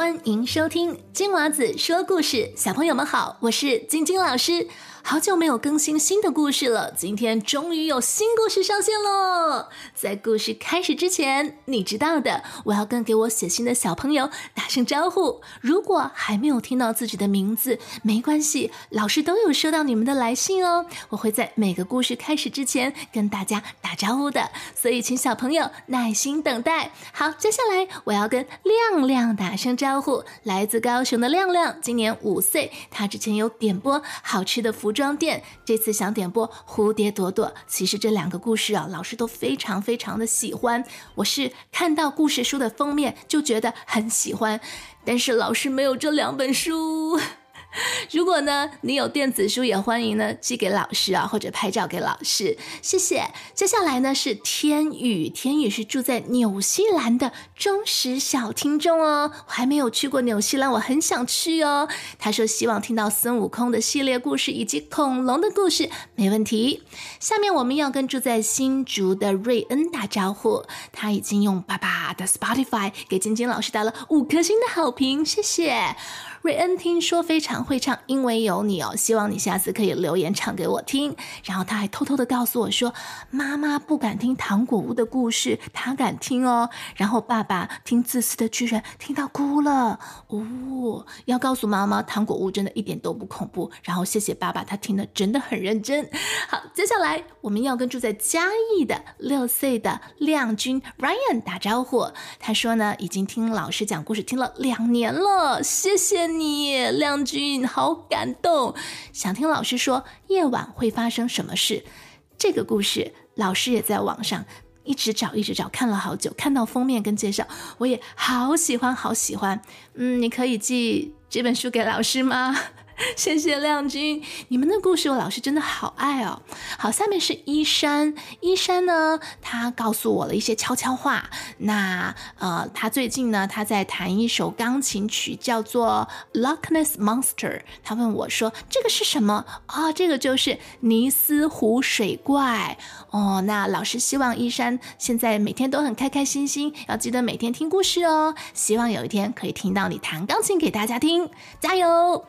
欢迎收听金娃子说故事。小朋友们好，我是晶晶老师。好久没有更新新的故事了，今天终于有新故事上线喽！在故事开始之前，你知道的，我要跟给我写信的小朋友打声招呼。如果还没有听到自己的名字，没关系，老师都有收到你们的来信哦。我会在每个故事开始之前跟大家打招呼的，所以请小朋友耐心等待。好，接下来我要跟亮亮打声招呼，来自高雄的亮亮，今年五岁，他之前有点播好吃的福。服装店这次想点播蝴蝶朵朵，其实这两个故事啊，老师都非常非常的喜欢。我是看到故事书的封面就觉得很喜欢，但是老师没有这两本书。如果呢，你有电子书也欢迎呢寄给老师啊，或者拍照给老师，谢谢。接下来呢是天宇，天宇是住在纽西兰的忠实小听众哦，我还没有去过纽西兰，我很想去哦。他说希望听到孙悟空的系列故事以及恐龙的故事，没问题。下面我们要跟住在新竹的瑞恩打招呼，他已经用爸爸的 Spotify 给晶晶老师打了五颗星的好评，谢谢。瑞恩听说非常会唱，因为有你哦，希望你下次可以留言唱给我听。然后他还偷偷的告诉我说，妈妈不敢听糖果屋的故事，他敢听哦。然后爸爸听自私的巨人听到哭了哦，要告诉妈妈糖果屋真的一点都不恐怖。然后谢谢爸爸，他听的真的很认真。好，接下来我们要跟住在嘉义的六岁的亮君 Ryan 打招呼。他说呢，已经听老师讲故事听了两年了，谢谢。你亮君好感动，想听老师说夜晚会发生什么事？这个故事老师也在网上一直找，一直找，看了好久，看到封面跟介绍，我也好喜欢，好喜欢。嗯，你可以寄这本书给老师吗？谢谢亮君，你们的故事我老师真的好爱哦。好，下面是依山，依山呢，他告诉我了一些悄悄话。那呃，他最近呢，他在弹一首钢琴曲，叫做《Loch Ness Monster》。他问我说：“这个是什么？”啊，这个就是尼斯湖水怪哦。那老师希望依山现在每天都很开开心心，要记得每天听故事哦。希望有一天可以听到你弹钢琴给大家听，加油！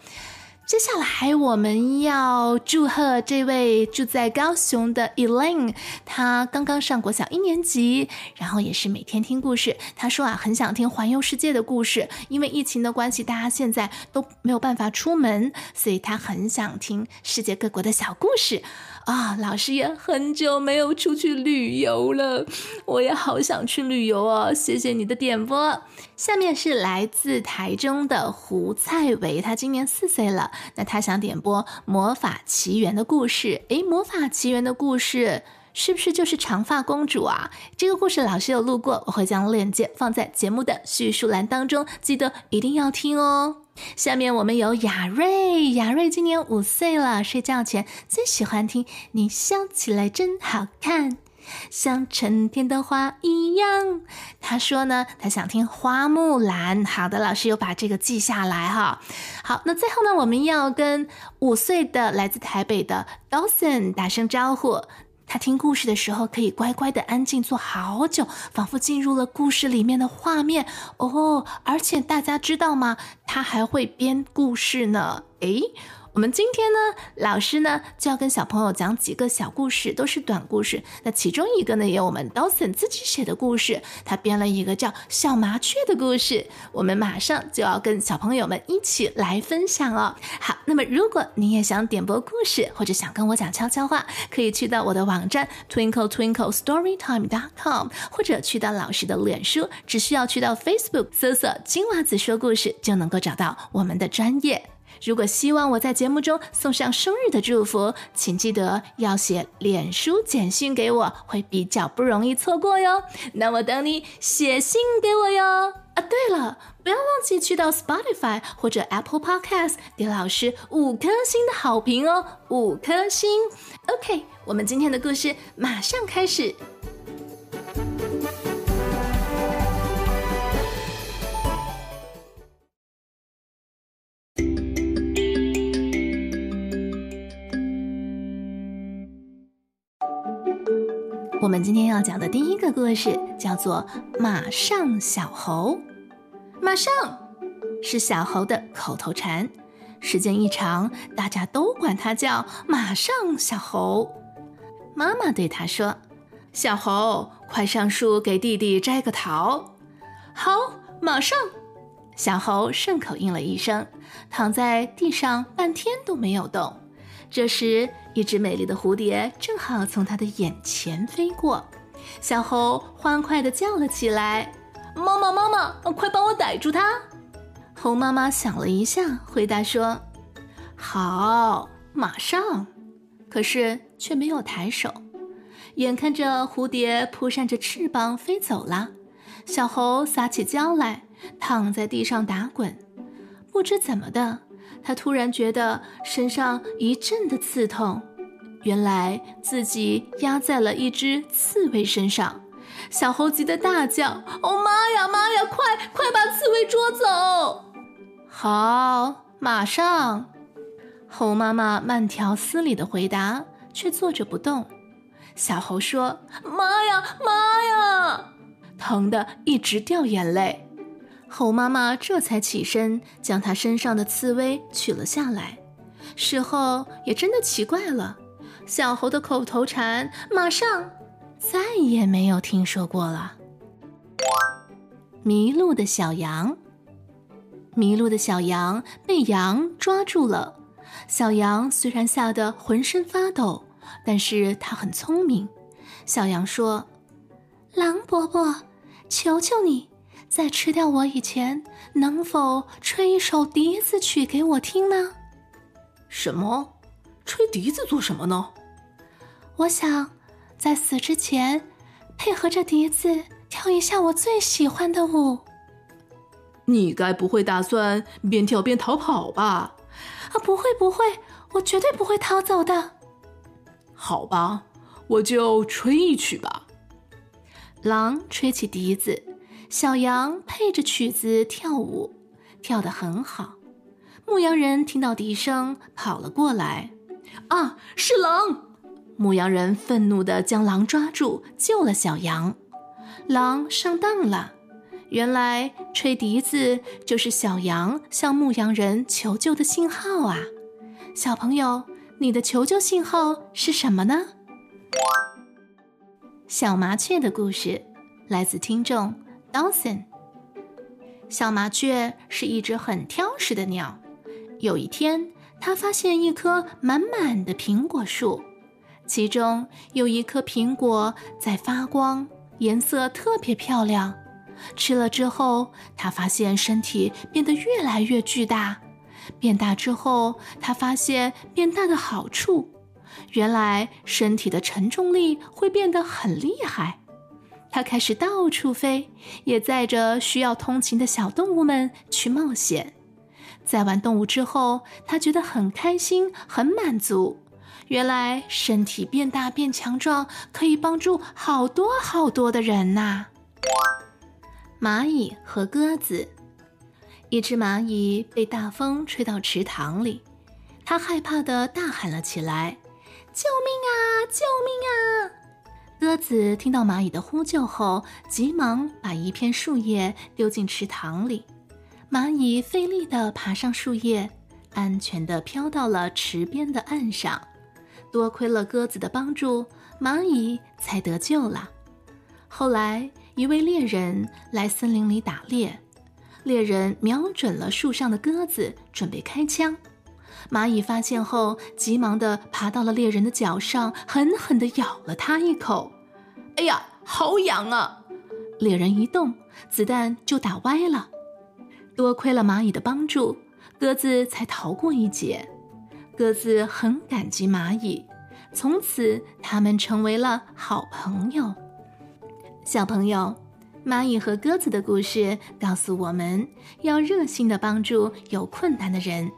接下来我们要祝贺这位住在高雄的 Elaine，她刚刚上国小一年级，然后也是每天听故事。她说啊，很想听环游世界的故事，因为疫情的关系，大家现在都没有办法出门，所以她很想听世界各国的小故事。啊，老师也很久没有出去旅游了，我也好想去旅游哦。谢谢你的点播。下面是来自台中的胡蔡维，他今年四岁了。那他想点播《魔法奇缘》的故事。诶，《魔法奇缘》的故事是不是就是长发公主啊？这个故事老师有录过，我会将链接放在节目的叙述栏当中，记得一定要听哦。下面我们有雅瑞，雅瑞今年五岁了，睡觉前最喜欢听《你笑起来真好看》，像春天的花一样。他说呢，他想听《花木兰》。好的，老师有把这个记下来哈。好，那最后呢，我们要跟五岁的来自台北的 Dawson 打声招呼。他听故事的时候可以乖乖的安静坐好久，仿佛进入了故事里面的画面哦。而且大家知道吗？他还会编故事呢。诶。我们今天呢，老师呢就要跟小朋友讲几个小故事，都是短故事。那其中一个呢，也有我们 Dawson 自己写的故事，他编了一个叫《小麻雀》的故事。我们马上就要跟小朋友们一起来分享哦。好，那么如果你也想点播故事，或者想跟我讲悄悄话，可以去到我的网站 Twinkle Twinkle Storytime dot com，或者去到老师的脸书，只需要去到 Facebook 搜索“金娃子说故事”，就能够找到我们的专业。如果希望我在节目中送上生日的祝福，请记得要写脸书简讯给我，会比较不容易错过哟。那我等你写信给我哟。啊，对了，不要忘记去到 Spotify 或者 Apple Podcast 给老师五颗星的好评哦，五颗星。OK，我们今天的故事马上开始。我们今天要讲的第一个故事叫做《马上小猴》。马上，是小猴的口头禅，时间一长，大家都管它叫“马上小猴”。妈妈对他说：“小猴，快上树给弟弟摘个桃。”好，马上。小猴顺口应了一声，躺在地上半天都没有动。这时，一只美丽的蝴蝶正好从他的眼前飞过，小猴欢快地叫了起来：“妈妈，妈妈，快帮我逮住它！”猴妈妈想了一下，回答说：“好，马上。”可是却没有抬手。眼看着蝴蝶扑扇着翅膀飞走了，小猴撒起娇来。躺在地上打滚，不知怎么的，他突然觉得身上一阵的刺痛，原来自己压在了一只刺猬身上。小猴急得大叫：“哦妈呀妈呀，快快把刺猬捉走！”好，马上。猴妈妈慢条斯理的回答，却坐着不动。小猴说：“妈呀妈呀！”疼得一直掉眼泪。猴妈妈这才起身，将它身上的刺猬取了下来。事后也真的奇怪了，小猴的口头禅马上再也没有听说过了。迷路的小羊，迷路的小羊被羊抓住了。小羊虽然吓得浑身发抖，但是它很聪明。小羊说：“狼伯伯，求求你。”在吃掉我以前，能否吹一首笛子曲给我听呢？什么？吹笛子做什么呢？我想在死之前，配合着笛子跳一下我最喜欢的舞。你该不会打算边跳边逃跑吧？啊，不会不会，我绝对不会逃走的。好吧，我就吹一曲吧。狼吹起笛子。小羊配着曲子跳舞，跳得很好。牧羊人听到笛声，跑了过来。啊，是狼！牧羊人愤怒地将狼抓住，救了小羊。狼上当了，原来吹笛子就是小羊向牧羊人求救的信号啊！小朋友，你的求救信号是什么呢？小麻雀的故事来自听众。Dawson，小麻雀是一只很挑食的鸟。有一天，它发现一棵满满的苹果树，其中有一颗苹果在发光，颜色特别漂亮。吃了之后，它发现身体变得越来越巨大。变大之后，它发现变大的好处，原来身体的承重力会变得很厉害。它开始到处飞，也载着需要通勤的小动物们去冒险。载完动物之后，它觉得很开心、很满足。原来身体变大变强壮，可以帮助好多好多的人呐！蚂蚁和鸽子，一只蚂蚁被大风吹到池塘里，它害怕的大喊了起来：“救命啊！救命啊！”鸽子听到蚂蚁的呼救后，急忙把一片树叶丢进池塘里。蚂蚁费力地爬上树叶，安全地飘到了池边的岸上。多亏了鸽子的帮助，蚂蚁才得救了。后来，一位猎人来森林里打猎，猎人瞄准了树上的鸽子，准备开枪。蚂蚁发现后，急忙地爬到了猎人的脚上，狠狠地咬了他一口。哎呀，好痒啊！猎人一动，子弹就打歪了。多亏了蚂蚁的帮助，鸽子才逃过一劫。鸽子很感激蚂蚁，从此他们成为了好朋友。小朋友，蚂蚁和鸽子的故事告诉我们要热心的帮助有困难的人。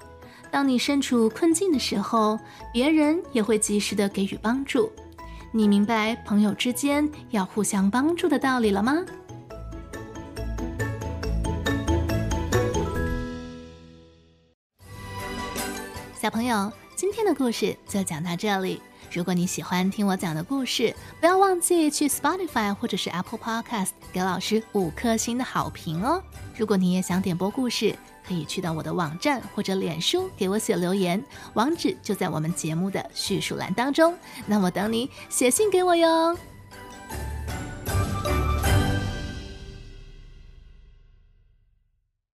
当你身处困境的时候，别人也会及时的给予帮助。你明白朋友之间要互相帮助的道理了吗？小朋友，今天的故事就讲到这里。如果你喜欢听我讲的故事，不要忘记去 Spotify 或者是 Apple Podcast 给老师五颗星的好评哦。如果你也想点播故事，可以去到我的网站或者脸书给我写留言，网址就在我们节目的叙述栏当中。那我等你写信给我哟。